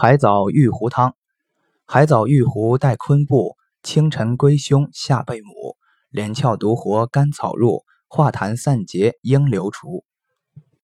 海藻玉壶汤。海藻玉壶带昆布清晨归胸下贝母。连翘独活甘草入化痰散结应流除。